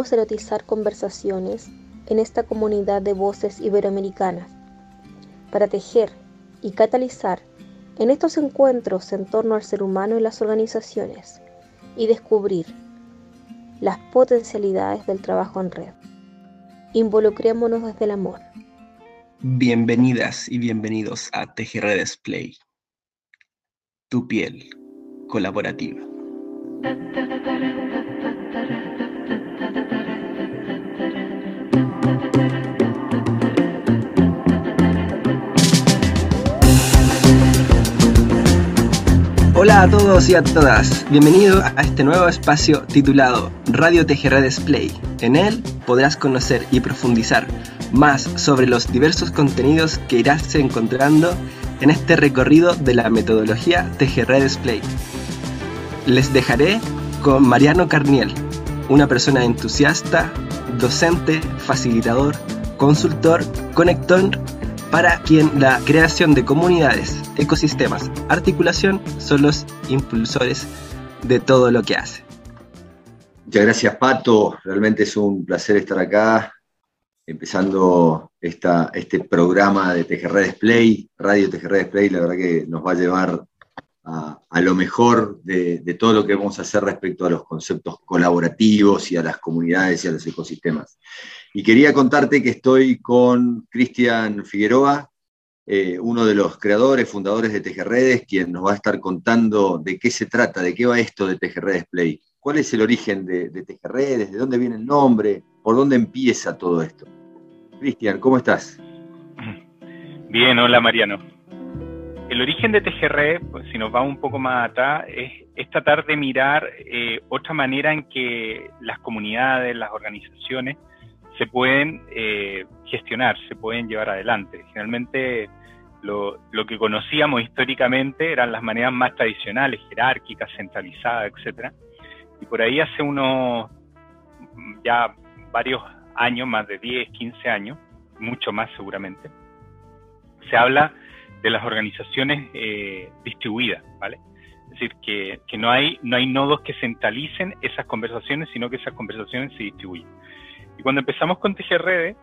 A erotizar conversaciones en esta comunidad de voces iberoamericanas para tejer y catalizar en estos encuentros en torno al ser humano y las organizaciones y descubrir las potencialidades del trabajo en red. Involucrémonos desde el amor. Bienvenidas y bienvenidos a TGR Display, tu piel colaborativa. Hola a todos y a todas, bienvenido a este nuevo espacio titulado Radio TGR Display. En él podrás conocer y profundizar más sobre los diversos contenidos que irás encontrando en este recorrido de la metodología TGR Display. Les dejaré con Mariano Carniel, una persona entusiasta, docente, facilitador, consultor, conector para quien la creación de comunidades, ecosistemas, articulación son los impulsores de todo lo que hace. Muchas gracias Pato, realmente es un placer estar acá, empezando esta, este programa de TGR Display, Radio TGR Display, la verdad que nos va a llevar a, lo mejor de, de, todo lo que vamos a hacer respecto a los conceptos colaborativos y a las comunidades y a los ecosistemas. Y quería contarte que estoy con Cristian Figueroa, eh, uno de los creadores, fundadores de Tejerredes, quien nos va a estar contando de qué se trata, de qué va esto de Tejerredes Play. ¿Cuál es el origen de, de Tejerredes? ¿De dónde viene el nombre? ¿Por dónde empieza todo esto? Cristian, ¿cómo estás? Bien, hola Mariano. El origen de TGR, pues, si nos vamos un poco más atrás, es, tratar de mirar eh, otra manera en que las comunidades, las organizaciones, se pueden eh, gestionar, se pueden llevar adelante. Generalmente lo, que conocíamos históricamente eran las maneras más tradicionales, jerárquicas, centralizadas, etc. Y por ahí hace unos ya varios años, más de 10, 15 años, mucho más seguramente, se habla de las organizaciones eh, distribuidas, ¿vale? Es decir, que, que, no, hay, no hay nodos que centralicen esas conversaciones, sino que esas conversaciones se distribuyen. Y cuando empezamos con TGRD,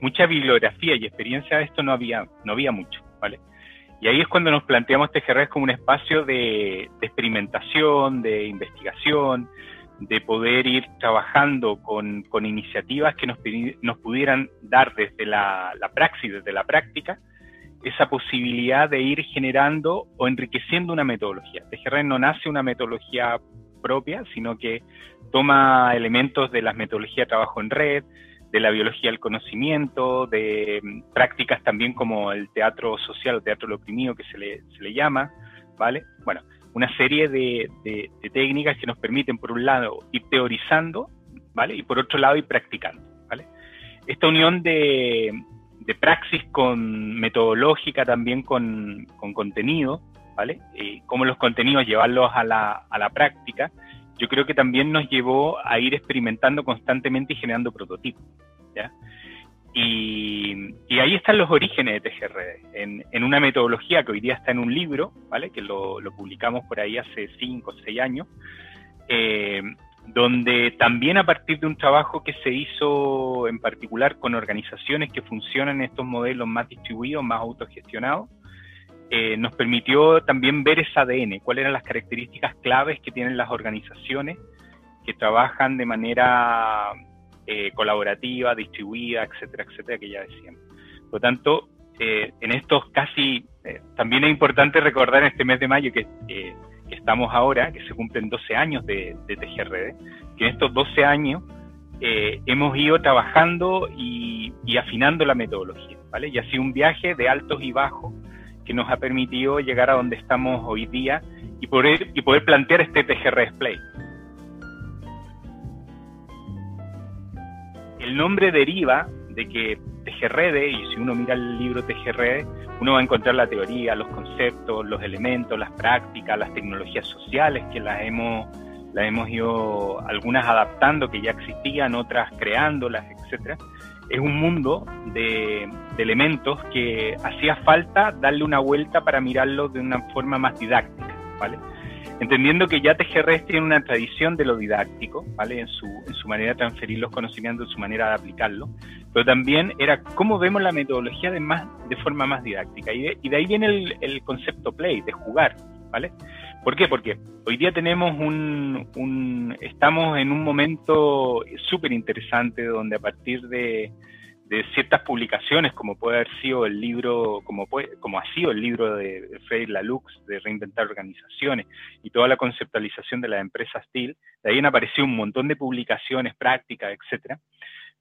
mucha bibliografía y experiencia de esto no había, no había mucho, ¿vale? Y ahí es cuando nos planteamos TGRD como un espacio de, experimentación, de investigación, de poder ir trabajando con, iniciativas que nos, nos, pudieran dar desde la, la praxis, desde la práctica, esa posibilidad de ir generando o enriqueciendo una metodología. TGR no nace una metodología propia, sino que toma elementos de las metodologías de trabajo en red, de la biología del conocimiento, de mm, prácticas también como el teatro social, el teatro del oprimido que se le, se le llama, ¿vale? Bueno, una serie de, de, técnicas que nos permiten, por un lado, ir teorizando, ¿vale? Y por otro lado, ir practicando, ¿vale? Esta unión de, de praxis con metodológica, también con, con contenido, ¿vale? Y cómo los contenidos llevarlos a la, a la práctica, yo creo que también nos llevó a ir experimentando constantemente y generando prototipos. ¿ya? Y, ahí están los orígenes de TGRD, en, en, una metodología que hoy día está en un libro, ¿vale? que lo, lo publicamos por ahí hace 5 o 6 años, eh, donde también a partir de un trabajo que se hizo en particular con organizaciones que funcionan en estos modelos más distribuidos, más autogestionados, eh, nos permitió también ver ese ADN, cuáles eran las características claves que tienen las organizaciones que trabajan de manera eh, colaborativa, distribuida, etcétera, etcétera, que ya decíamos. Por lo tanto, eh, en estos casi, también es importante recordar en este mes de mayo que, estamos ahora, que se cumplen 12 años de, de TGRD, que en estos 12 años hemos ido trabajando y, y afinando la metodología, ¿vale? Y ha sido un viaje de altos y bajos que nos ha permitido llegar a donde estamos hoy día y poder, y poder plantear este TGR Display. El nombre deriva de que TGRD, y si uno mira el libro TGRD, uno va a encontrar la teoría, los conceptos, los elementos, las prácticas, las tecnologías sociales que las hemos, las hemos ido algunas adaptando que ya existían, otras creándolas, etcétera es un mundo de, elementos que hacía falta darle una vuelta para mirarlo de una forma más didáctica, ¿vale? entendiendo que ya TGRS tiene una tradición de lo didáctico, ¿vale? En su, en su manera de transferir los conocimientos, en su manera de aplicarlo, pero también era cómo vemos la metodología de, más, de forma más didáctica. Y de, y de ahí viene el, el, concepto play, de jugar, ¿vale? ¿Por qué? Porque hoy día tenemos un, estamos en un momento súper interesante donde a partir de, ciertas publicaciones, como puede haber sido el libro, como, ha sido el libro de, de Laloux, de Reinventar Organizaciones, y toda la conceptualización de la empresa Steel, de ahí han aparecido un montón de publicaciones, prácticas, etcétera,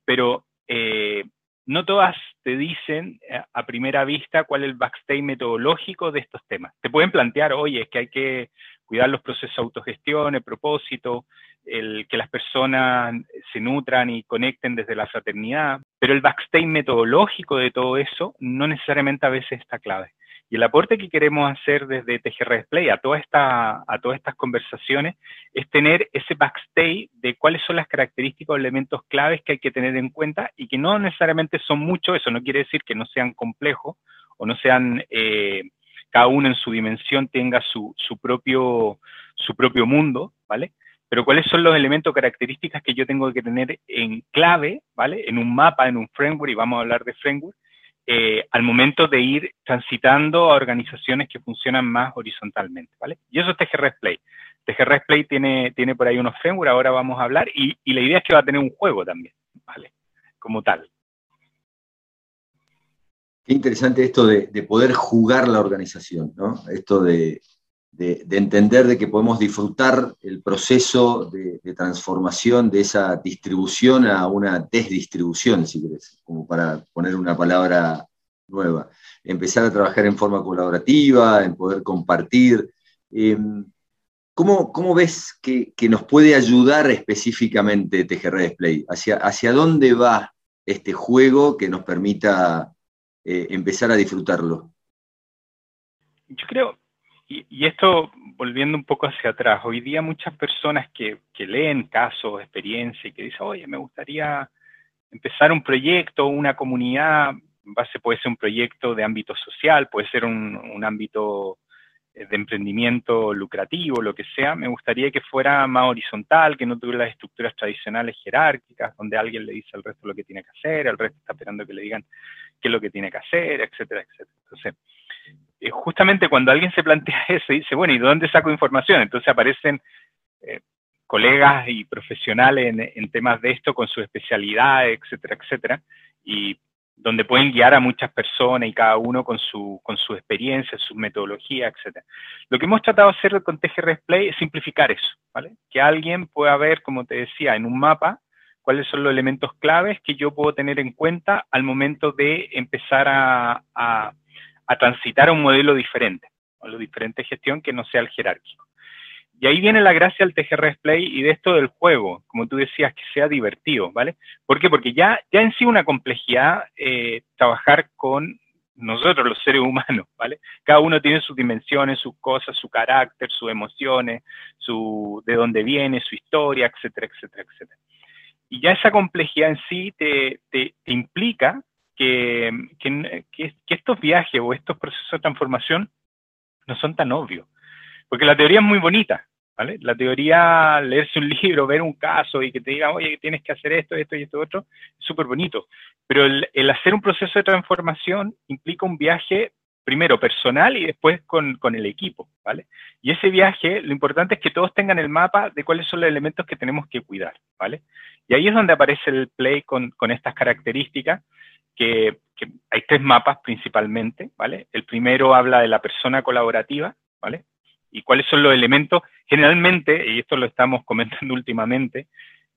pero eh, no todas te dicen eh, a primera vista cuál es el backstage metodológico de estos temas. Te pueden plantear, oye, es que hay que cuidar los procesos de autogestión, el propósito, el que las personas se nutran y conecten desde la fraternidad, pero el backstage metodológico de todo eso no necesariamente a veces está clave. Y el aporte que queremos hacer desde TGR Display a, toda esta, a todas estas conversaciones es tener ese backstage de cuáles son las características o elementos claves que hay que tener en cuenta y que no necesariamente son muchos, eso no quiere decir que no sean complejos o no sean, eh, cada uno en su dimensión tenga su, su, propio, su propio mundo, ¿vale? Pero cuáles son los elementos características que yo tengo que tener en clave, ¿vale? En un mapa, en un framework, y vamos a hablar de framework, eh, al momento de ir transitando a organizaciones que funcionan más horizontalmente, ¿vale? Y eso es TGR Play. Play tiene, tiene por ahí unos frameworks, ahora vamos a hablar, y, y, la idea es que va a tener un juego también, ¿vale? Como tal. Qué interesante esto de, de poder jugar la organización, ¿no? Esto de, de, de, entender de que podemos disfrutar el proceso de, transformación de esa distribución a una desdistribución, si querés, como para poner una palabra nueva. Empezar a trabajar en forma colaborativa, en poder compartir. Eh, ¿cómo, ¿cómo, ves que, que, nos puede ayudar específicamente TGR Display? ¿Hacia, ¿Hacia dónde va este juego que nos permita eh, empezar a disfrutarlo? Yo creo, y, y, esto, volviendo un poco hacia atrás, hoy día muchas personas que, que leen casos, experiencia y que dicen, oye, me gustaría empezar un proyecto, una comunidad, base puede ser un proyecto de ámbito social, puede ser un, un ámbito de emprendimiento lucrativo, lo que sea, me gustaría que fuera más horizontal, que no tuviera las estructuras tradicionales jerárquicas, donde alguien le dice al resto lo que tiene que hacer, el resto está esperando que le digan qué es lo que tiene que hacer, etcétera, etcétera. Entonces, eh, justamente cuando alguien se plantea eso dice, bueno, ¿y de dónde saco información? Entonces aparecen eh, colegas y profesionales en, temas de esto con su especialidad, etcétera, etcétera, y donde pueden guiar a muchas personas y cada uno con su, con su experiencia, su metodología, etcétera. Lo que hemos tratado de hacer con TGR Display es simplificar eso, ¿vale? Que alguien pueda ver, como te decía, en un mapa, cuáles son los elementos claves que yo puedo tener en cuenta al momento de empezar a a transitar a un modelo diferente, a lo diferente gestión que no sea el jerárquico. Y ahí viene la gracia del TGR Display y de esto del juego, como tú decías, que sea divertido, ¿vale? ¿Por qué? Porque ya, ya en sí una complejidad eh, trabajar con nosotros, los seres humanos, ¿vale? Cada uno tiene sus dimensiones, sus cosas, su carácter, sus emociones, su, de dónde viene, su historia, etcétera, etcétera, etcétera. Y ya esa complejidad en sí te, te implica que, estos viajes o estos procesos de transformación no son tan obvios. Porque la teoría es muy bonita, ¿vale? La teoría, leerse un libro, ver un caso y que te digan, oye, tienes que hacer esto, esto y esto otro, es súper bonito. Pero el, hacer un proceso de transformación implica un viaje, primero personal y después con, el equipo, ¿vale? Y ese viaje, lo importante es que todos tengan el mapa de cuáles son los elementos que tenemos que cuidar, ¿vale? Y ahí es donde aparece el play con estas características que, que, hay tres mapas principalmente, ¿vale? El primero habla de la persona colaborativa, ¿vale? Y cuáles son los elementos, generalmente, y esto lo estamos comentando últimamente,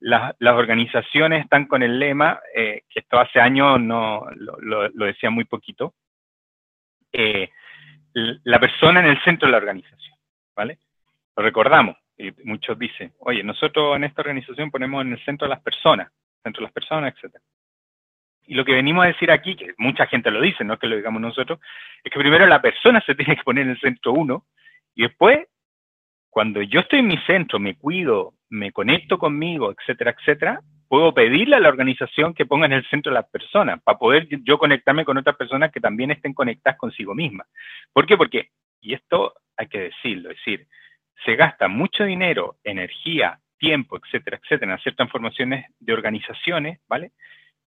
la, las organizaciones están con el lema, eh, que esto hace años no lo, lo, lo decía muy poquito, eh, la persona en el centro de la organización, ¿vale? Lo recordamos, y muchos dicen, oye, nosotros en esta organización ponemos en el centro a las personas, centro de las personas, etcétera. Y lo que venimos a decir aquí, que mucha gente lo dice, no es que lo digamos nosotros, es que primero la persona se tiene que poner en el centro uno y después, cuando yo estoy en mi centro, me cuido, me conecto conmigo, etcétera, etcétera, puedo pedirle a la organización que ponga en el centro a las personas para poder yo conectarme con otras personas que también estén conectadas consigo mismas. ¿Por qué? Porque, y esto hay que decirlo, es decir, se gasta mucho dinero, energía, tiempo, etcétera, etcétera, en hacer transformaciones de organizaciones, ¿vale?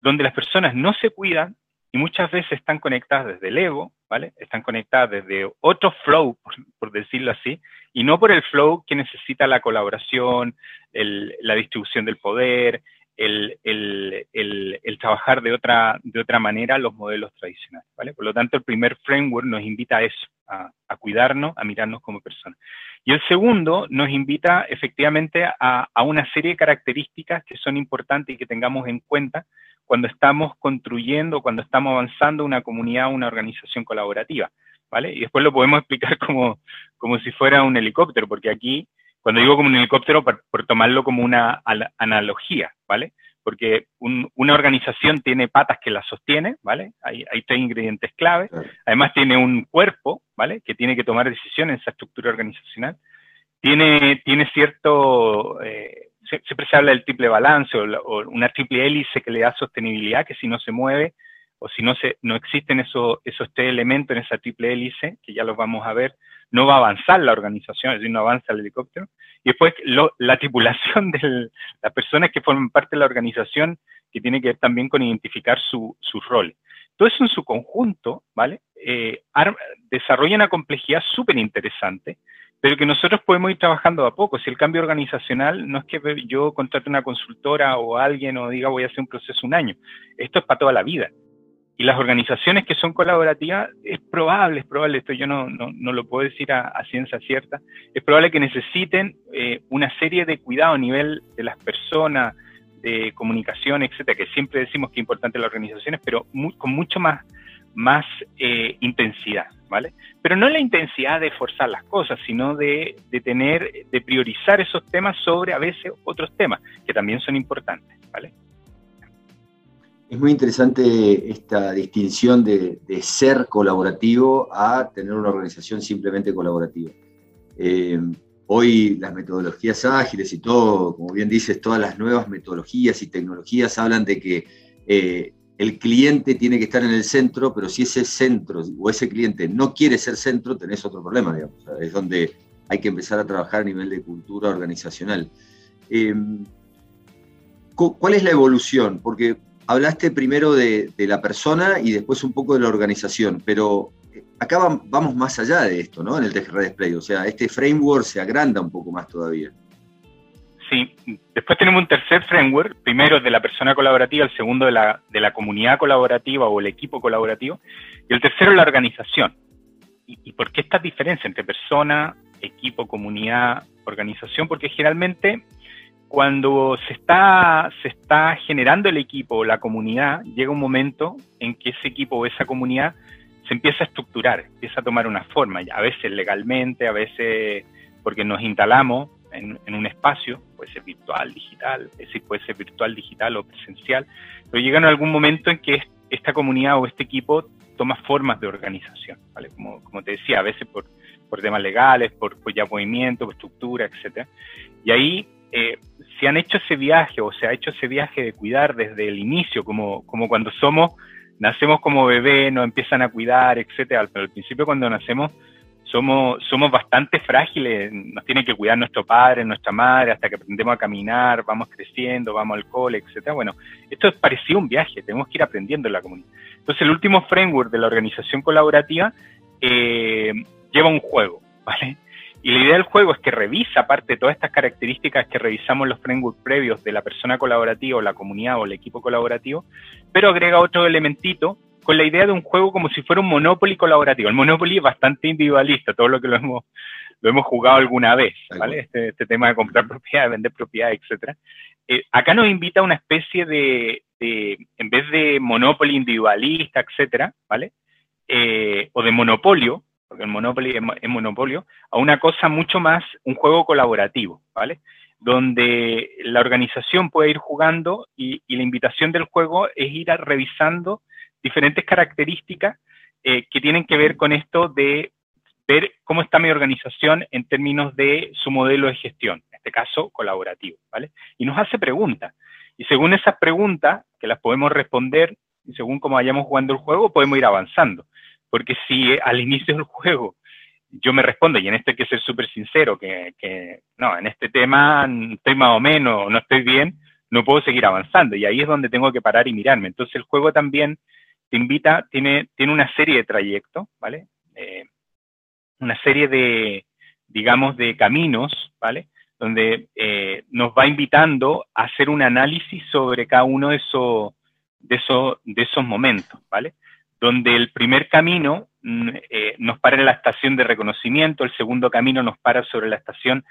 Donde las personas no se cuidan y muchas veces están conectadas desde el ego, ¿vale? Están conectadas desde otro flow, por, decirlo así, y no por el flow que necesita la colaboración, la distribución del poder, el, trabajar de otra, de otra manera los modelos tradicionales, ¿vale? Por lo tanto, el primer framework nos invita a eso, a, cuidarnos, a mirarnos como personas. Y el segundo nos invita efectivamente a, a una serie de características que son importantes y que tengamos en cuenta cuando estamos construyendo, cuando estamos avanzando una comunidad, una organización colaborativa, ¿vale? Y después lo podemos explicar como, como si fuera un helicóptero, porque aquí, cuando digo como un helicóptero, por, tomarlo como una analogía, ¿vale? Porque una organización tiene patas que la sostiene, ¿vale? Hay, hay tres ingredientes clave. Además tiene un cuerpo, ¿vale? Que tiene que tomar decisiones en esa estructura organizacional. Tiene, tiene cierto... Eh, siempre se habla del triple balance o, una triple hélice que le da sostenibilidad, que si no se mueve o si no, se, no existen esos, esos tres elementos en esa triple hélice, que ya los vamos a ver, no va a avanzar la organización, es decir, no avanza el helicóptero. Y después la tripulación de las personas que forman parte de la organización, que tiene que ver también con identificar su, sus roles. Todo eso en su conjunto, ¿vale? Eh, desarrolla una complejidad súper interesante, pero que nosotros podemos ir trabajando a poco. Si el cambio organizacional no es que yo contrate una consultora o alguien o diga voy a hacer un proceso un año, esto es para toda la vida. Y las organizaciones que son colaborativas, es probable, es probable, esto yo no, no, lo puedo decir a, ciencia cierta, es probable que necesiten eh, una serie de cuidados a nivel de las personas, de comunicación, etcétera, que siempre decimos que es importante las organizaciones, pero con mucho más más eh, intensidad, ¿vale? Pero no la intensidad de forzar las cosas, sino de, tener, de priorizar esos temas sobre a veces otros temas, que también son importantes, ¿vale? Es muy interesante esta distinción de, de ser colaborativo a tener una organización simplemente colaborativa. Eh, hoy las metodologías ágiles y todo, como bien dices, todas las nuevas metodologías y tecnologías hablan de que eh, el cliente tiene que estar en el centro, pero si ese centro o ese cliente no quiere ser centro, tenés otro problema, digamos. Es donde hay que empezar a trabajar a nivel de cultura organizacional. Em, ¿Cuál es la evolución? Porque hablaste primero de, la persona y después un poco de la organización, pero eh, acá vamos más allá de esto, ¿no? En el TGR Display, o sea, este framework se agranda un poco más todavía. Sí, después tenemos un tercer framework, primero de la persona colaborativa, el segundo de la, de la comunidad colaborativa o el equipo colaborativo, y el tercero la organización. ¿Y, por qué esta diferencia entre persona, equipo, comunidad, organización? Porque generalmente cuando se está, se está generando el equipo o la comunidad, llega un momento en que ese equipo o esa comunidad se empieza a estructurar, empieza a tomar una forma, a veces legalmente, a veces porque nos instalamos en, un espacio, puede ser virtual, digital, puede ser virtual, digital o presencial, pero llegan a algún momento en que esta comunidad o este equipo toma formas de organización, ¿vale? Como, te decía, a veces por, por temas legales, por, ya movimiento, por estructura, etcétera. Y ahí eh, se han hecho ese viaje o se ha hecho ese viaje de cuidar desde el inicio, como, como cuando somos, nacemos como bebé, nos empiezan a cuidar, etcétera, pero al principio cuando nacemos somos, somos bastante frágiles, nos tiene que cuidar nuestro padre, nuestra madre, hasta que aprendemos a caminar, vamos creciendo, vamos al cole, etcétera. Bueno, esto es parecido a un viaje, tenemos que ir aprendiendo en la comunidad. Entonces, el último framework de la organización colaborativa eh, lleva un juego, ¿vale? Y la idea del juego es que revisa, aparte de todas estas características que revisamos los frameworks previos de la persona colaborativa o la comunidad o el equipo colaborativo, pero agrega otro elementito con la idea de un juego como si fuera un Monopoly colaborativo. El Monopoly es bastante individualista, todo lo que lo hemos, lo hemos jugado alguna vez, ¿vale? Este, este tema de comprar propiedad, vender propiedad, etcétera. Eh, acá nos invita a una especie de, en vez de Monopoly individualista, etcétera, ¿vale? Eh, o de monopolio, porque el Monopoly es, monopolio, a una cosa mucho más, un juego colaborativo, ¿vale? Donde la organización puede ir jugando y, y la invitación del juego es ir revisando diferentes características eh, que tienen que ver con esto de ver cómo está mi organización en términos de su modelo de gestión, en este caso colaborativo, ¿vale? Y nos hace preguntas. Y según esas preguntas, que las podemos responder, y según cómo vayamos jugando el juego, podemos ir avanzando. Porque si al inicio del juego yo me respondo, y en esto hay que ser súper sincero, que, que, no, en este tema estoy más o menos, no estoy bien, no puedo seguir avanzando, y ahí es donde tengo que parar y mirarme. Entonces el juego también te invita, tiene, tiene una serie de trayectos, ¿vale? Eh, una serie de, digamos, de caminos, ¿vale? Donde eh, nos va invitando a hacer un análisis sobre cada uno de esos, de de esos momentos, ¿vale? Donde el primer camino mm, eh, nos para en la estación de reconocimiento, el segundo camino nos para sobre la estación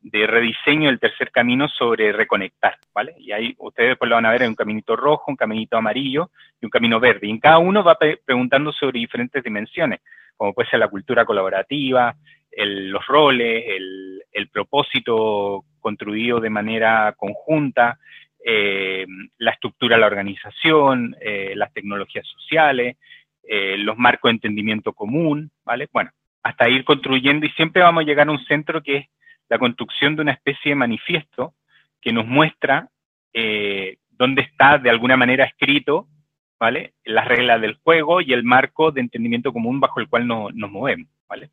de rediseño, el tercer camino sobre reconectar, ¿vale? Y ahí ustedes después lo van a ver, hay un caminito rojo, un caminito amarillo y un camino verde. Y en cada uno va preguntando sobre diferentes dimensiones, como puede ser la cultura colaborativa, los roles, el, propósito construido de manera conjunta, eh, la estructura de la organización, eh, las tecnologías sociales, eh, los marcos de entendimiento común, ¿vale? Bueno, hasta ir construyendo y siempre vamos a llegar a un centro que es la construcción de una especie de manifiesto que nos muestra dónde está de alguna manera escrito, ¿vale? Las reglas del juego y el marco de entendimiento común bajo el cual nos movemos, ¿vale?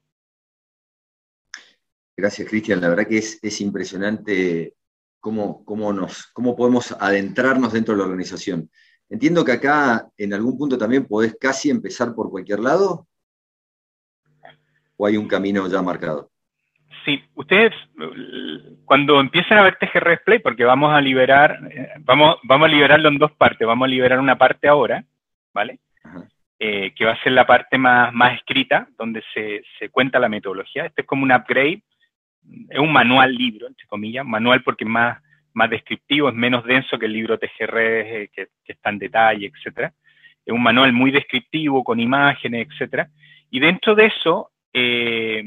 Gracias, Cristian. La verdad que es, impresionante cómo, cómo, nos, cómo podemos adentrarnos dentro de la organización. Entiendo que acá en algún punto también podés casi empezar por cualquier lado. ¿O hay un camino ya marcado? Sí, ustedes cuando empiecen a ver TGR Play, porque vamos a liberar, eh, vamos, vamos a liberarlo en dos partes. Vamos a liberar una parte ahora, ¿vale? Eh, que va a ser la parte más, más escrita, donde se, se, cuenta la metodología. Este es como un upgrade es un manual libro, entre comillas, manual porque es más, más descriptivo, es menos denso que el libro TGR eh, que, está en detalle, etcétera. Es un manual muy descriptivo, con imágenes, etcétera. Y dentro de eso, eh,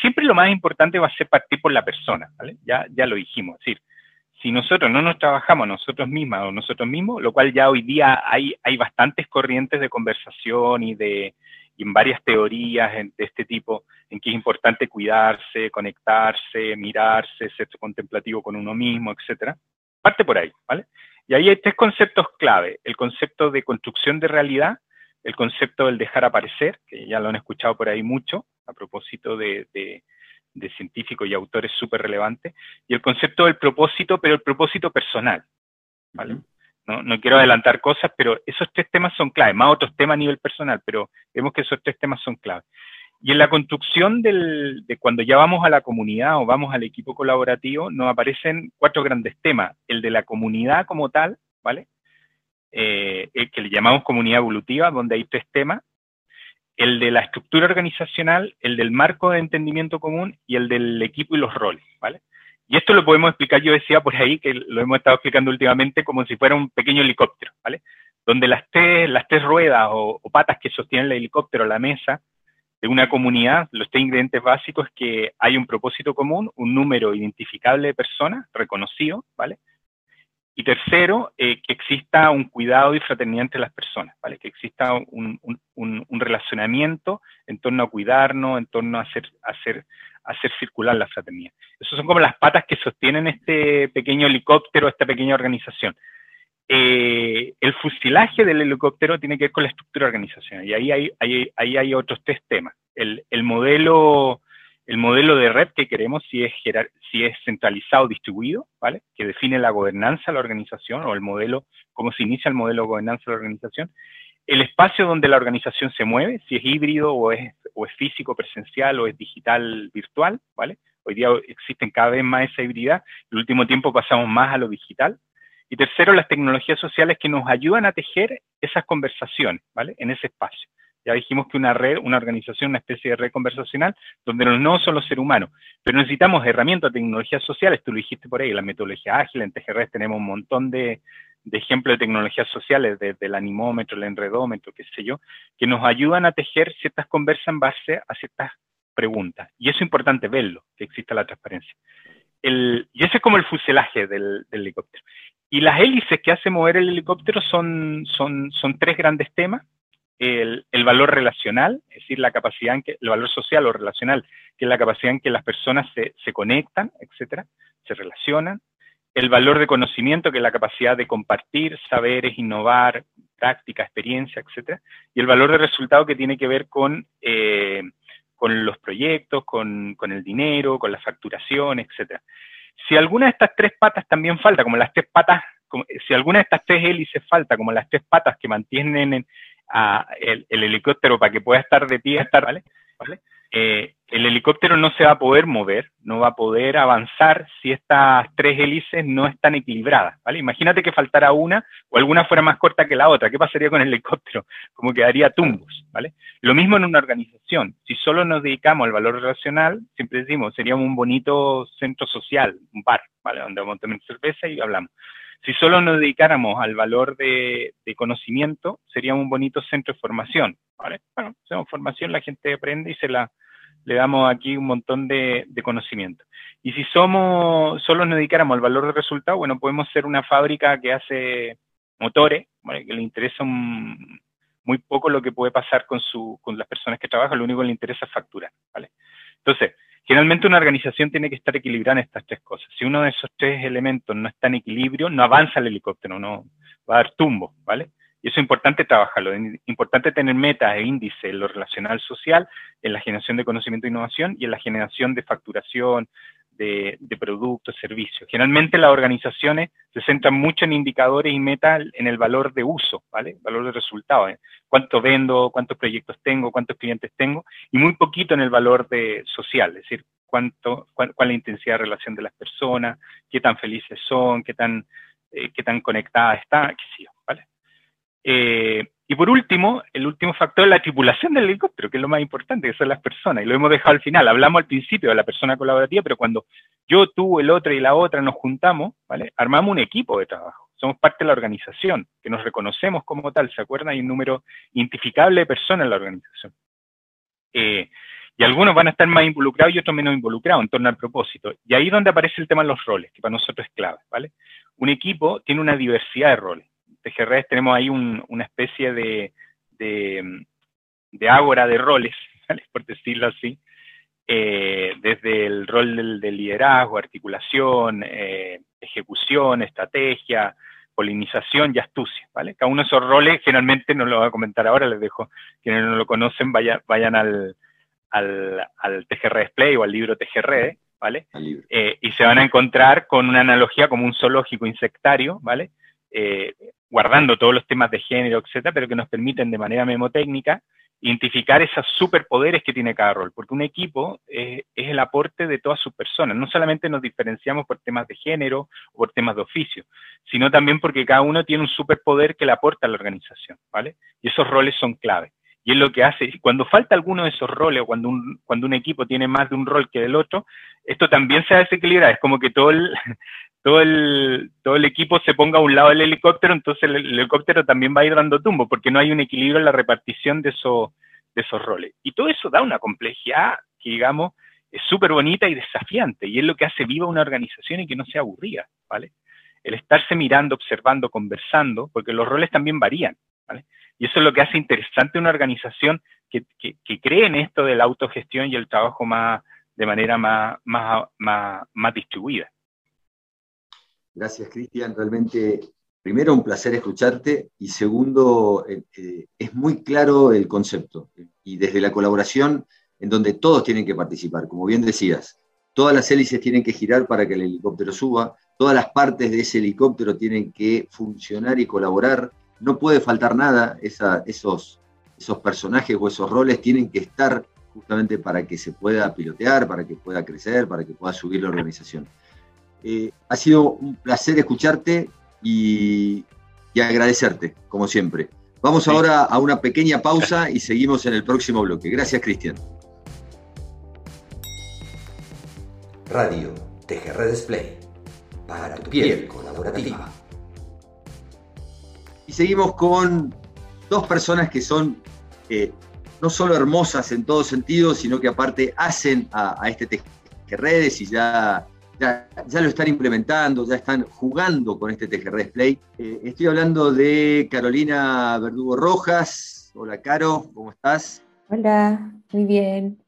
siempre lo más importante va a ser partir por la persona. Ya, ya lo dijimos, es decir, si nosotros no nos trabajamos nosotros mismas o nosotros mismos, lo cual ya hoy día hay, hay bastantes corrientes de conversación y de, en varias teorías de este tipo, en que es importante cuidarse, conectarse, mirarse, ser contemplativo con uno mismo, etcétera. Parte por ahí, ¿vale? Y ahí hay tres conceptos clave. El concepto de construcción de realidad, el concepto del dejar aparecer, que ya lo han escuchado por ahí mucho, a propósito de, de, científicos y autores súper relevantes, y el concepto del propósito, pero el propósito personal, ¿vale? No, no, quiero adelantar cosas, pero esos tres temas son clave, más otros temas a nivel personal, pero vemos que esos tres temas son clave. Y en la construcción del, de cuando ya vamos a la comunidad o vamos al equipo colaborativo, nos aparecen cuatro grandes temas. El de la comunidad como tal, ¿vale? Eh, el que le llamamos comunidad evolutiva, donde hay tres temas. El de la estructura organizacional, el del marco de entendimiento común y el del equipo y los roles, ¿vale? Y esto lo podemos explicar, yo decía por ahí, que lo hemos estado explicando últimamente, como si fuera un pequeño helicóptero, ¿vale? Donde las tres, ruedas o, patas que sostienen el helicóptero, la mesa de una comunidad, los tres ingredientes básicos es que hay un propósito común, un número identificable de personas, reconocido, ¿vale? Y tercero, eh, que exista un cuidado y fraternidad entre las personas, ¿vale? Que exista un, un, un, relacionamiento en torno a cuidarnos, en torno a hacer, hacer hacer circular la fraternidad. Esas son como las patas que sostienen este pequeño helicóptero, esta pequeña organización. Eh, el fusilaje del helicóptero tiene que ver con la estructura organizacional y ahí hay, ahí, hay otros tres temas. El, modelo, el modelo de red que queremos, si es, si es centralizado distribuido, ¿vale? que define la gobernanza de la organización o el modelo, cómo se inicia el modelo de gobernanza de la organización, el espacio donde la organización se mueve, si es híbrido o es, físico, presencial o es digital, virtual, ¿vale? Hoy día existen cada vez más esa hibridad, el último tiempo pasamos más a lo digital. Y tercero, las tecnologías sociales que nos ayudan a tejer esas conversaciones, ¿vale? En ese espacio. Ya dijimos que una red, una organización, una especie de red conversacional, donde los no son los seres humanos, pero necesitamos herramientas, tecnologías sociales, tú lo dijiste por ahí, la metodología ágil, en TGR tenemos un montón de, de ejemplos de tecnologías sociales, desde el animómetro, el enredómetro, qué sé yo, que nos ayudan a tejer ciertas conversas en base a ciertas preguntas. Y eso es importante verlo, que exista la transparencia. El, y ese es como el fuselaje del, helicóptero. Y las hélices que hace mover el helicóptero son, son, son tres grandes temas. El, valor relacional, es decir, la capacidad en el valor social o relacional, que es la capacidad en que las personas se, conectan, etcétera, se relacionan el valor de conocimiento, que es la capacidad de compartir saberes, innovar, práctica, experiencia, etc. Y el valor de resultado que tiene que ver con, eh, con los proyectos, con, el dinero, con la facturación, etc. Si alguna de estas tres patas también falta, como las tres patas, si alguna de estas tres hélices falta, como las tres patas que mantienen el, helicóptero para que pueda estar de pie, estar, ¿vale? ¿Vale? Eh, el helicóptero no se va a poder mover, no va a poder avanzar si estas tres hélices no están equilibradas, ¿vale? Imagínate que faltara una o alguna fuera más corta que la otra, ¿qué pasaría con el helicóptero? Como quedaría tumbos, ¿vale? Lo mismo en una organización, si solo nos dedicamos al valor relacional, siempre decimos, sería un bonito centro social, un bar, ¿vale? Donde vamos a tomar cerveza y hablamos. Si solo nos dedicáramos al valor de, conocimiento, sería un bonito centro de formación. ¿vale? Bueno, hacemos formación, la gente aprende y se la, le damos aquí un montón de, conocimiento. Y si somos, solo nos dedicáramos al valor de resultado, bueno, podemos ser una fábrica que hace motores, que le interesa muy poco lo que puede pasar con, su, con las personas que trabajan, lo único que le interesa es facturar, ¿vale? Entonces, Generalmente una organización tiene que estar equilibrada en estas tres cosas. Si uno de esos tres elementos no está en equilibrio, no avanza el helicóptero, no va a dar tumbo, ¿vale? Y eso es importante trabajarlo, es importante tener metas e índices en lo relacional social, en la generación de conocimiento e innovación y en la generación de facturación, de, productos, servicios. Generalmente las organizaciones se centran mucho en indicadores y metas en el valor de uso, ¿vale? Valor de resultado. ¿eh? Cuánto vendo, cuántos proyectos tengo, cuántos clientes tengo, y muy poquito en el valor de social, es decir, cuánto, cuál, es la intensidad de relación de las personas, qué tan felices son, qué tan, eh, qué tan conectada está, qué sé yo, ¿vale? Eh, y por último, el último factor es la tripulación del helicóptero, que es lo más importante, que son las personas, y lo hemos dejado al final. Hablamos al principio de la persona colaborativa, pero cuando yo, tú, el otro y la otra nos juntamos, ¿vale? Armamos un equipo de trabajo. Somos parte de la organización, que nos reconocemos como tal, ¿se acuerdan? Hay un número identificable de personas en la organización. Eh, y algunos van a estar más involucrados y otros menos involucrados en torno al propósito. Y ahí es donde aparece el tema de los roles, que para nosotros es clave, ¿vale? Un equipo tiene una diversidad de roles TGRES tenemos ahí una especie de, de, ágora de roles, por decirlo así, eh, desde el rol del, liderazgo, articulación, eh, ejecución, estrategia, polinización y astucia, ¿vale? Cada uno de esos roles, generalmente no lo voy a comentar ahora, les dejo, quienes no lo conocen, vayan al, al, al TGR Display o al libro TGR, ¿vale? Eh, y se van a encontrar con una analogía como un zoológico insectario, ¿vale? Eh, guardando todos los temas de género, etcétera, pero que nos permiten de manera memotécnica identificar esos superpoderes que tiene cada rol, porque un equipo es el aporte de todas sus personas. No solamente nos diferenciamos por temas de género o por temas de oficio, sino también porque cada uno tiene un superpoder que le aporta a la organización, ¿vale? Y esos roles son clave. Y es lo que hace, cuando falta alguno de esos roles o cuando un, cuando un equipo tiene más de un rol que del otro, esto también se desequilibra, es como que todo el, todo el, todo el equipo se ponga a un lado del helicóptero, entonces el, helicóptero también va a ir dando tumbo, porque no hay un equilibrio en la repartición de, de esos roles. Y todo eso da una complejidad que, digamos, es súper bonita y desafiante, y es lo que hace viva una organización y que no sea aburrida, ¿vale? El estarse mirando, observando, conversando, porque los roles también varían, ¿vale? Y eso es lo que hace interesante una organización que, que, cree en esto de la autogestión y el trabajo más, de manera más, más, más, más distribuida. Gracias, Cristian. Realmente, primero, un placer escucharte y segundo, eh, eh, es muy claro el concepto. Y desde la colaboración, en donde todos tienen que participar, como bien decías, todas las hélices tienen que girar para que el helicóptero suba, todas las partes de ese helicóptero tienen que funcionar y colaborar, no puede faltar nada, esos, esos personajes o esos roles tienen que estar justamente para que se pueda pilotear, para que pueda crecer, para que pueda subir la organización. Eh, ha sido un placer escucharte y, agradecerte, como siempre. Vamos ahora a una pequeña pausa y seguimos en el próximo bloque. Gracias, Cristian. Radio TGR Display para tu piel colaborativa. Y seguimos con dos personas que son eh, no solo hermosas en todo sentido, sino que aparte hacen a, a este TGR y ya ya, lo están implementando, ya están jugando con este TGR Display. Eh, estoy hablando de Carolina Verdugo Rojas. Hola, Caro, ¿cómo estás? Hola, muy bien.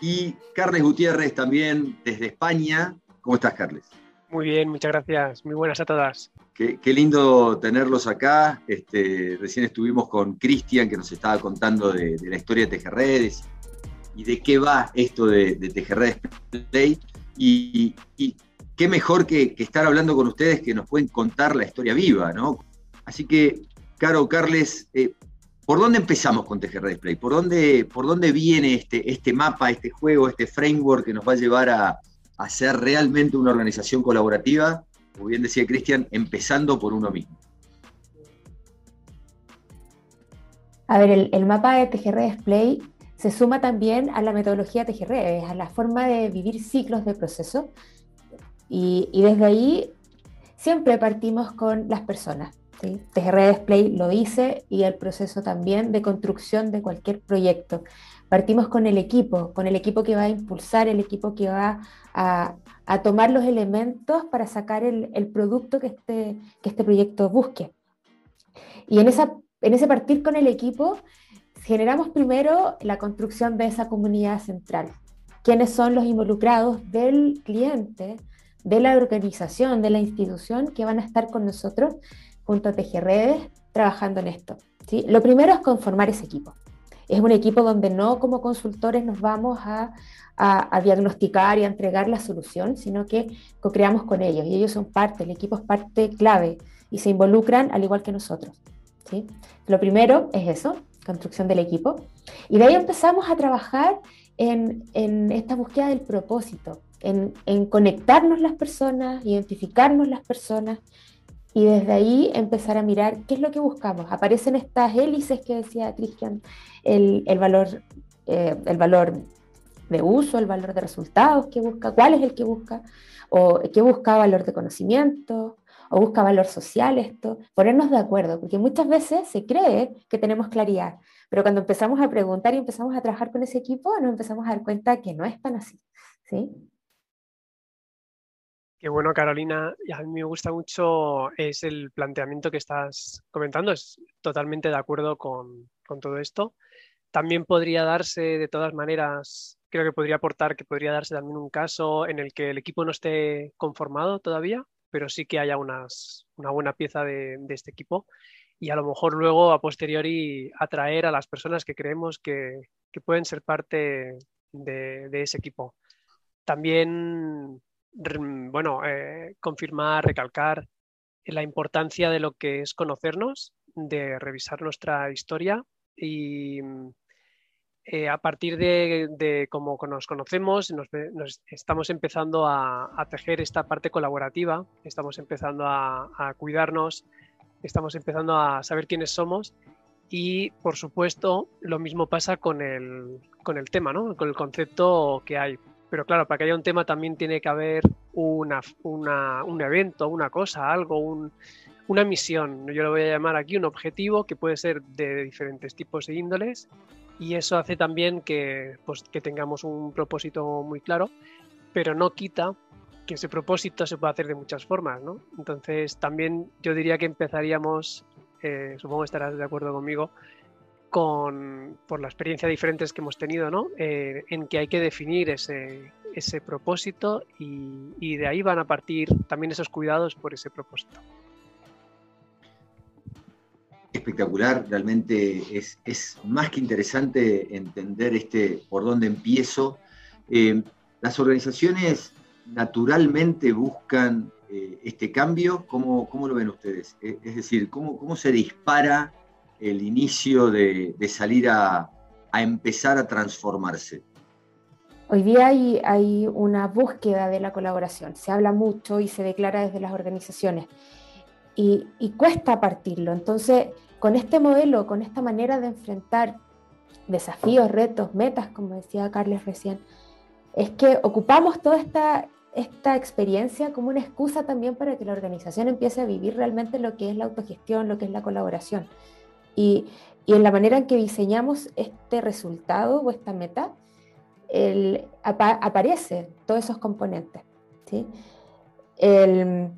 Y Carles Gutiérrez también desde España. ¿Cómo estás, Carles? Muy bien, muchas gracias. Muy buenas a todas. Qué, lindo tenerlos acá. Este, recién estuvimos con Cristian, que nos estaba contando de, la historia de TGRedes y de qué va esto de, de Tejerred Display. Y, qué mejor que, estar hablando con ustedes que nos pueden contar la historia viva, ¿no? Así que, Caro, Carles, eh, ¿por dónde empezamos con Tejerred Display? ¿Por dónde, ¿Por dónde viene este, este mapa, este juego, este framework que nos va a llevar a, ser realmente una organización colaborativa? Como bien decía Cristian, empezando por uno mismo. A ver, el, mapa de TGR Display se suma también a la metodología TGR, a la forma de vivir ciclos de proceso. Y, desde ahí siempre partimos con las personas. ¿sí? Display lo dice y el proceso también de construcción de cualquier proyecto. Partimos con el equipo, con el equipo que va a impulsar, el equipo que va a, tomar los elementos para sacar el, el producto que este, que este proyecto busque. Y en esa en ese partir con el equipo, generamos primero la construcción de esa comunidad central. ¿Quiénes son los involucrados del cliente, de la organización, de la institución que van a estar con nosotros junto a TGRedes trabajando en esto? ¿sí? Lo primero es conformar ese equipo. Es un equipo donde no como consultores nos vamos a, diagnosticar y a entregar la solución, sino que co-creamos con ellos y ellos son parte, el equipo es parte clave y se involucran al igual que nosotros. Lo primero es eso, construcción del equipo. Y de ahí empezamos a trabajar en, esta búsqueda del propósito, en, conectarnos las personas, identificarnos las personas y desde ahí empezar a mirar qué es lo que buscamos. Aparecen estas hélices que decía Cristian, el, valor, eh, el valor de uso, el valor de resultados que busca, cuál es el que busca, o qué busca valor de conocimiento, o busca valor social esto, ponernos de acuerdo, porque muchas veces se cree que tenemos claridad, pero cuando empezamos a preguntar y empezamos a trabajar con ese equipo, nos empezamos a dar cuenta que no es tan así, ¿sí? Qué bueno, Carolina. A mí me gusta mucho es el planteamiento que estás comentando. Es totalmente de acuerdo con, con todo esto. También podría darse, de todas maneras, creo que podría aportar que podría darse también un caso en el que el equipo no esté conformado todavía pero sí que haya una buena pieza de, este equipo y a lo mejor luego a posteriori atraer a las personas que creemos que, pueden ser parte de, ese equipo. También, bueno, eh, confirmar, recalcar la importancia de lo que es conocernos, de revisar nuestra historia y eh, a partir de, cómo nos conocemos, nos, estamos empezando a, tejer esta parte colaborativa, estamos empezando a, cuidarnos, estamos empezando a saber quiénes somos y, por supuesto, lo mismo pasa con el, con el tema, ¿no? con el concepto que hay. Pero claro, para que haya un tema también tiene que haber una, un evento, una cosa, algo, una misión. Yo lo voy a llamar aquí un objetivo que puede ser de diferentes tipos de índoles y eso hace también que, pues, que tengamos un propósito muy claro, pero no quita que ese propósito se pueda hacer de muchas formas, ¿no? Entonces también yo diría que empezaríamos, eh, supongo estarás de acuerdo conmigo, con, por la experiencia diferentes que hemos tenido, ¿no? Eh, en que hay que definir ese, ese propósito y, y de ahí van a partir también esos cuidados por ese propósito espectacular, realmente es, más que interesante entender este por dónde empiezo. Eh, las organizaciones naturalmente buscan eh, este cambio, ¿Cómo, ¿Cómo, lo ven ustedes? Eh, es decir, ¿cómo, ¿cómo, se dispara el inicio de, salir a, empezar a transformarse? Hoy día hay, hay una búsqueda de la colaboración, se habla mucho y se declara desde las organizaciones. Y, cuesta partirlo. Entonces, con este modelo, con esta manera de enfrentar desafíos, retos, metas, como decía Carles recién, es que ocupamos toda esta, esta experiencia como una excusa también para que la organización empiece a vivir realmente lo que es la autogestión, lo que es la colaboración. Y, y en la manera en que diseñamos este resultado o esta meta, el, aparece todos esos componentes. ¿sí? El,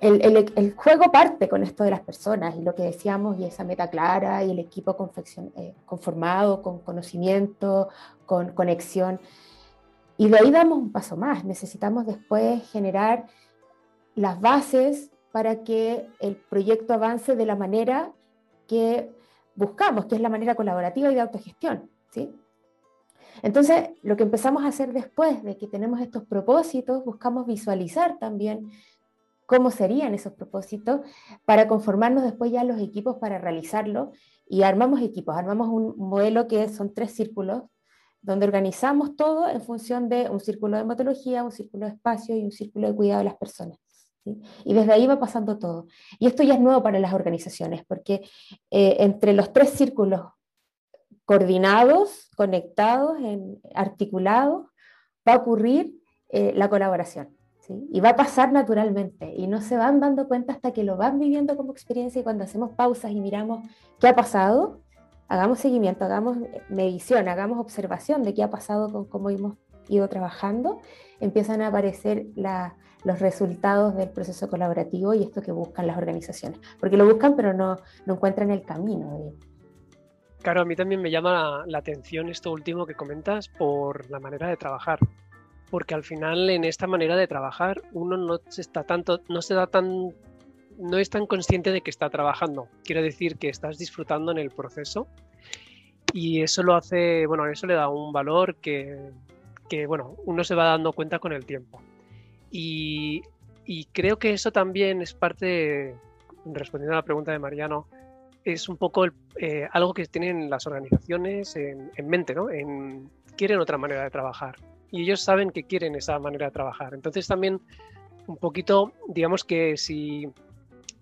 el, juego parte con esto de las personas y lo que decíamos y esa meta clara y el equipo eh, conformado con conocimiento, con conexión. Y de ahí damos un paso más. Necesitamos después generar las bases para que el proyecto avance de la manera que buscamos, que es la manera colaborativa y de autogestión. ¿sí? Entonces, lo que empezamos a hacer después de que tenemos estos propósitos, buscamos visualizar también cómo serían esos propósitos para conformarnos después ya los equipos para realizarlo y armamos equipos, armamos un modelo que son tres círculos donde organizamos todo en función de un círculo de hematología, un círculo de espacio y un círculo de cuidado de las personas. Y desde ahí va pasando todo. Y esto ya es nuevo para las organizaciones, porque eh, entre los tres círculos coordinados, conectados, articulados, va a ocurrir eh, la colaboración. Y va a pasar naturalmente y no se van dando cuenta hasta que lo van viviendo como experiencia y cuando hacemos pausas y miramos qué ha pasado, hagamos seguimiento, hagamos medición, hagamos observación de qué ha pasado con cómo hemos ido trabajando, empiezan a aparecer los resultados del proceso colaborativo y esto que buscan las organizaciones, porque lo buscan pero no, no encuentran el camino. Claro, a mí también me llama la atención esto último que comentas por la manera de trabajar porque al final en esta manera de trabajar uno no se está tanto, no se da tan, no es tan consciente de que está trabajando. Quiero decir que estás disfrutando en el proceso y eso lo hace, bueno, eso le da un valor que, que bueno, uno se va dando cuenta con el tiempo. Y, creo que eso también es parte, respondiendo a la pregunta de Mariano, es un poco eh, algo que tienen las organizaciones en, en mente, ¿no? En, quieren otra manera de trabajar y ellos saben que quieren esa manera de trabajar. Entonces también un poquito, digamos que si,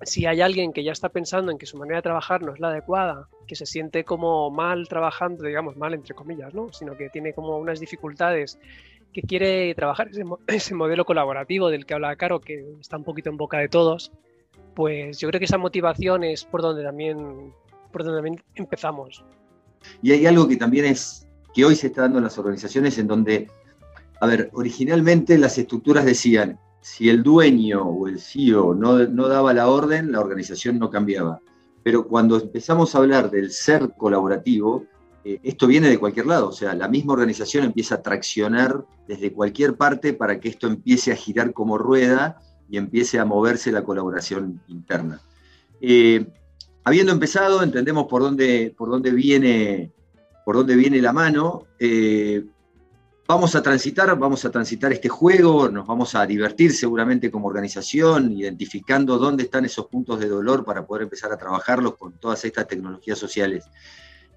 si hay alguien que ya está pensando en que su manera de trabajar no es la adecuada, que se siente como mal trabajando, digamos mal entre comillas, ¿no? sino que tiene como unas dificultades, que quiere trabajar ese, ese modelo colaborativo del que habla Caro, que está un poquito en boca de todos, pues yo creo que esa motivación es por donde también, por donde también empezamos. Y hay algo que también es que hoy se está dando en las organizaciones en donde a ver, originalmente las estructuras decían, si el dueño o el CEO no, daba la orden, la organización no cambiaba. Pero cuando empezamos a hablar del ser colaborativo, eh, esto viene de cualquier lado, o sea, la misma organización empieza a traccionar desde cualquier parte para que esto empiece a girar como rueda y empiece a moverse la colaboración interna. Eh, habiendo empezado, entendemos por dónde, por dónde, viene, por dónde viene la mano. Eh, Vamos a transitar, vamos a transitar este juego, nos vamos a divertir seguramente como organización, identificando dónde están esos puntos de dolor para poder empezar a trabajarlos con todas estas tecnologías sociales.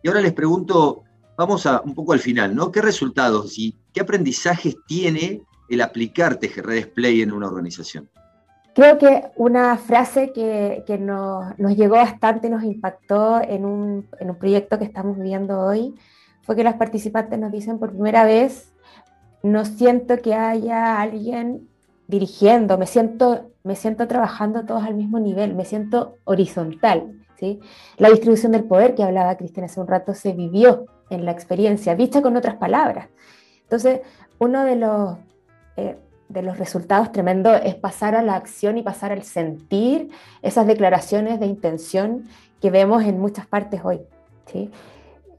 Y ahora les pregunto, vamos a un poco al final, ¿no? ¿Qué resultados y qué aprendizajes tiene el aplicar TGR Display en una organización? Creo que una frase que, nos, llegó bastante, nos impactó en un, en un proyecto que estamos viviendo hoy, fue que las participantes nos dicen por primera vez no siento que haya alguien dirigiendo, me siento, me siento trabajando todos al mismo nivel, me siento horizontal. ¿sí? La distribución del poder que hablaba Cristina hace un rato se vivió en la experiencia, vista con otras palabras. Entonces, uno de los, eh, de los resultados tremendos es pasar a la acción y pasar al sentir esas declaraciones de intención que vemos en muchas partes hoy. ¿sí?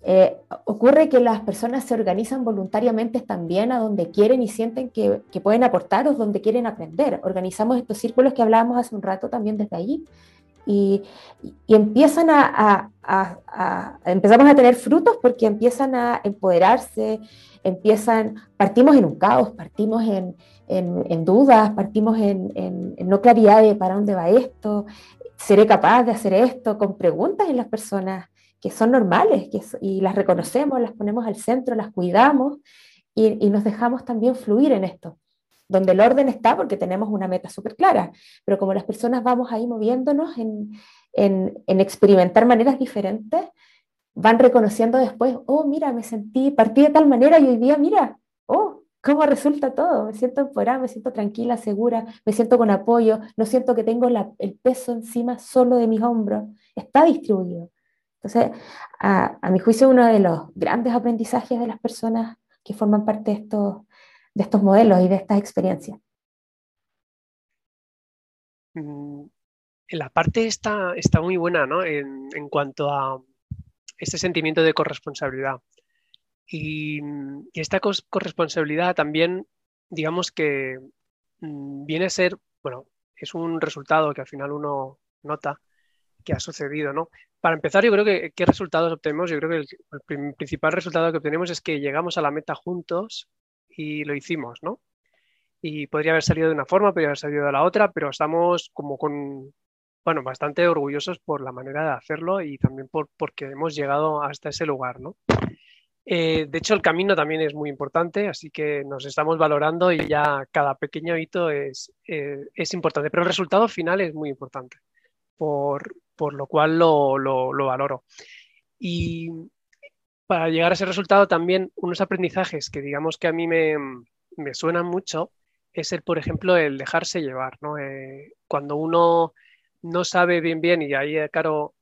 Eh, ocurre que las personas se organizan voluntariamente también a donde quieren y sienten que, pueden aportar o donde quieren aprender. Organizamos estos círculos que hablábamos hace un rato también desde allí. Y, empiezan a, empezamos a tener frutos porque empiezan a empoderarse, empiezan, partimos en un caos, partimos en, en dudas, partimos en, no claridad de para dónde va esto, seré capaz de hacer esto, con preguntas en las personas que son normales que, y las reconocemos, las ponemos al centro, las cuidamos y, nos dejamos también fluir en esto, donde el orden está porque tenemos una meta súper clara, pero como las personas vamos ahí moviéndonos en, en, en, experimentar maneras diferentes, van reconociendo después, oh, mira, me sentí, partí de tal manera y hoy día, mira, oh, cómo resulta todo, me siento empoderada, me siento tranquila, segura, me siento con apoyo, no siento que tengo el peso encima solo de mis hombros, está distribuido. Entonces, a, mi juicio, uno de los grandes aprendizajes de las personas que forman parte de estos, de estos modelos y de estas experiencias. Mm, la parte está, está muy buena ¿no? en, en, cuanto a este sentimiento de corresponsabilidad. Y, y esta corresponsabilidad también, digamos que mm, viene a ser, bueno, es un resultado que al final uno nota que ha sucedido, ¿no? Para empezar, yo creo que qué resultados obtenemos. Yo creo que el, principal resultado que obtenemos es que llegamos a la meta juntos y lo hicimos, ¿no? Y podría haber salido de una forma, podría haber salido de la otra, pero estamos como con, bueno, bastante orgullosos por la manera de hacerlo y también por, porque hemos llegado hasta ese lugar, ¿no? Eh, de hecho, el camino también es muy importante, así que nos estamos valorando y ya cada pequeño hito es, eh, es importante, pero el resultado final es muy importante, por, por lo cual lo, lo, lo, valoro. Y para llegar a ese resultado también unos aprendizajes que digamos que a mí me, me suenan mucho es el, por ejemplo, el dejarse llevar, ¿no? Eh, cuando uno no sabe bien bien, y ahí, claro,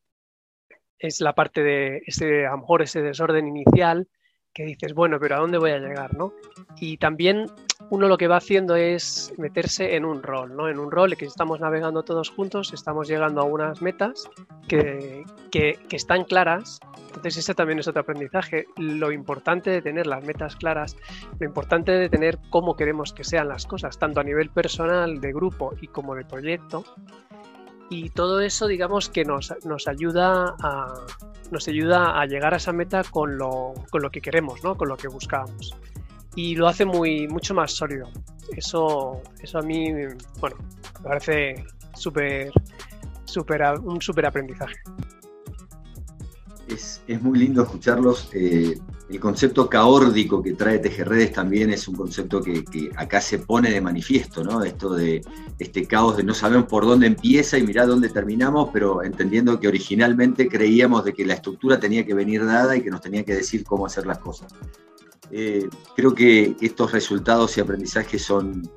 es la parte de ese, a lo mejor ese desorden inicial, que dices, bueno, pero ¿a dónde voy a llegar? ¿no? Y también uno lo que va haciendo es meterse en un rol, ¿no? En un rol que estamos navegando todos juntos, estamos llegando a unas metas que, que, que están claras. Entonces, ese también es otro aprendizaje. Lo importante de tener las metas claras, lo importante de tener cómo queremos que sean las cosas, tanto a nivel personal, de grupo y como de proyecto, y todo eso digamos que nos, nos, ayuda a, nos ayuda a llegar a esa meta con lo, con lo que queremos, ¿no? con lo que buscamos. Y lo hace muy, mucho más sólido. Eso, eso a mí, bueno, me parece súper, un súper aprendizaje. Es, es, muy lindo escucharlos. Eh, el concepto caórdico que trae Tejerredes también es un concepto que, acá se pone de manifiesto, ¿no? Esto de este caos de no sabemos por dónde empieza y mirá dónde terminamos, pero entendiendo que originalmente creíamos de que la estructura tenía que venir dada y que nos tenía que decir cómo hacer las cosas. Eh, creo que estos resultados y aprendizajes son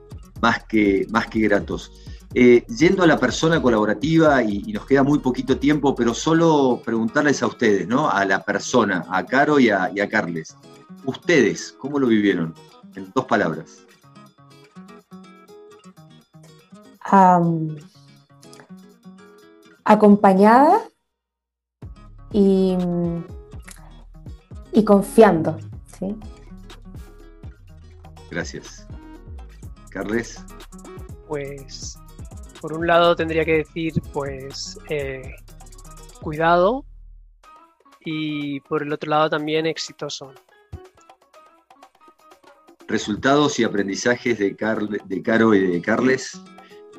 que, más que gratos. Eh, yendo a la persona colaborativa, y, nos queda muy poquito tiempo, pero solo preguntarles a ustedes, ¿no? A la persona, a Caro y a, Carles. Ustedes, ¿cómo lo vivieron? En dos palabras. acompañada y, y confiando. ¿sí? Gracias. Carles. Pues por un lado tendría que decir, pues, eh, cuidado y por el otro lado también exitoso. Resultados y aprendizajes de, Caro y de Carles.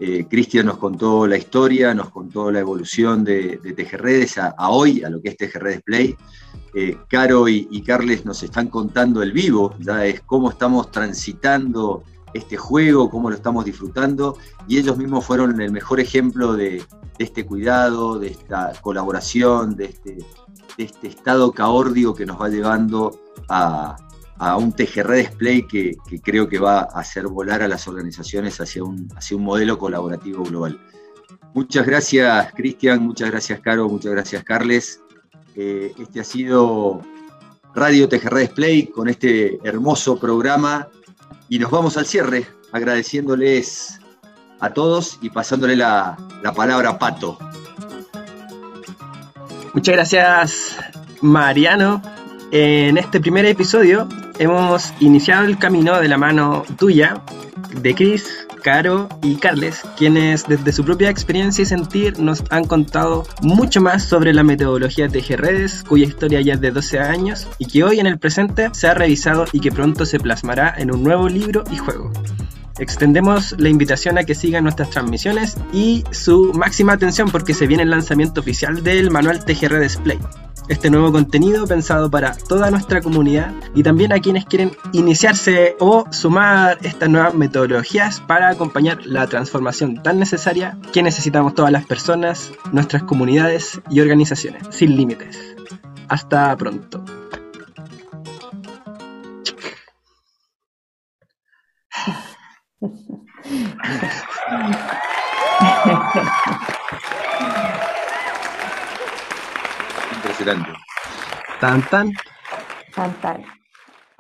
Eh, Cristian nos contó la historia, nos contó la evolución de, de Tejerredes a, hoy, a lo que es Tejerredes Play. Eh, Caro y, y, Carles nos están contando el vivo, ya es cómo estamos transitando este juego, cómo lo estamos disfrutando, y ellos mismos fueron el mejor ejemplo de, este cuidado, de esta colaboración, de este, este estado caórdico que nos va llevando a, un TGR display que, creo que va a hacer volar a las organizaciones hacia un, hacia un modelo colaborativo global. Muchas gracias, Cristian, muchas gracias, Caro, muchas gracias, Carles. Eh, este ha sido Radio TGR Display con este hermoso programa y nos vamos al cierre agradeciéndoles a todos y pasándole la, palabra a Pato. Muchas gracias, Mariano. En este primer episodio hemos iniciado el camino de la mano tuya, de Chris, Caro y Carles, quienes desde su propia experiencia y sentir nos han contado mucho más sobre la metodología de Redes, cuya historia ya es de 12 años y que hoy en el presente se ha revisado y que pronto se plasmará en un nuevo libro y juego. Extendemos la invitación a que sigan nuestras transmisiones y su máxima atención porque se viene el lanzamiento oficial del manual TGR Display este nuevo contenido pensado para toda nuestra comunidad y también a quienes quieren iniciarse o sumar estas nuevas metodologías para acompañar la transformación tan necesaria que necesitamos todas las personas, nuestras comunidades y organizaciones, sin límites. Hasta pronto. Impresionante. Tan tan. Tan tan.